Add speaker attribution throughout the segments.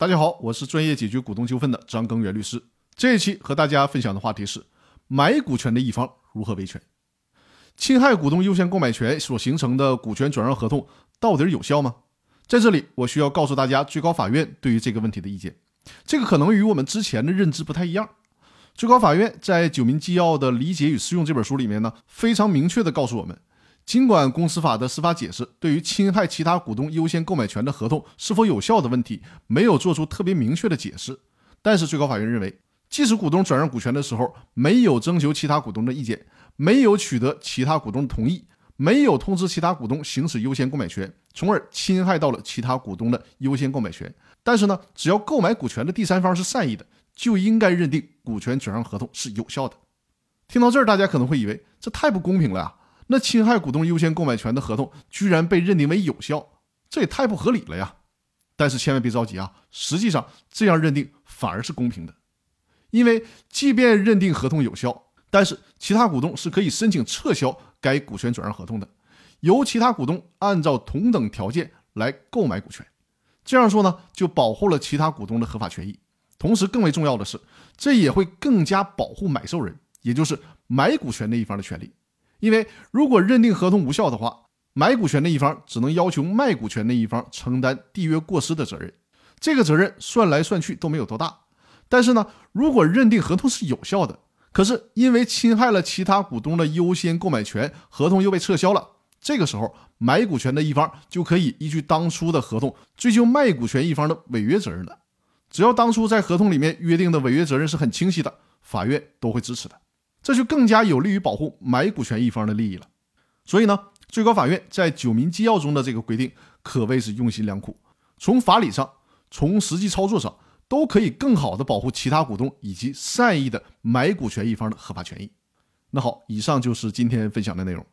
Speaker 1: 大家好，我是专业解决股东纠纷的张根源律师。这一期和大家分享的话题是：买股权的一方如何维权？侵害股东优先购买权所形成的股权转让合同到底有效吗？在这里，我需要告诉大家最高法院对于这个问题的意见。这个可能与我们之前的认知不太一样。最高法院在《九民纪要的理解与适用》这本书里面呢，非常明确地告诉我们。尽管公司法的司法解释对于侵害其他股东优先购买权的合同是否有效的问题没有做出特别明确的解释，但是最高法院认为，即使股东转让股权的时候没有征求其他股东的意见，没有取得其他股东的同意，没有通知其他股东行使优先购买权，从而侵害到了其他股东的优先购买权，但是呢，只要购买股权的第三方是善意的，就应该认定股权转让合同是有效的。听到这儿，大家可能会以为这太不公平了呀。那侵害股东优先购买权的合同居然被认定为有效，这也太不合理了呀！但是千万别着急啊，实际上这样认定反而是公平的，因为即便认定合同有效，但是其他股东是可以申请撤销该股权转让合同的，由其他股东按照同等条件来购买股权。这样说呢，就保护了其他股东的合法权益，同时更为重要的是，这也会更加保护买受人，也就是买股权那一方的权利。因为如果认定合同无效的话，买股权的一方只能要求卖股权的一方承担缔约过失的责任，这个责任算来算去都没有多大。但是呢，如果认定合同是有效的，可是因为侵害了其他股东的优先购买权，合同又被撤销了，这个时候买股权的一方就可以依据当初的合同追究卖股权一方的违约责任了。只要当初在合同里面约定的违约责任是很清晰的，法院都会支持的。这就更加有利于保护买股权一方的利益了。所以呢，最高法院在《九民纪要》中的这个规定可谓是用心良苦，从法理上，从实际操作上，都可以更好的保护其他股东以及善意的买股权一方的合法权益。那好，以上就是今天分享的内容。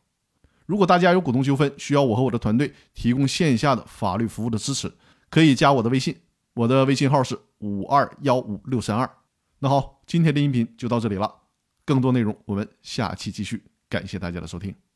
Speaker 1: 如果大家有股东纠纷，需要我和我的团队提供线下的法律服务的支持，可以加我的微信，我的微信号是五二幺五六三二。那好，今天的音频就到这里了。更多内容，我们下期继续。感谢大家的收听。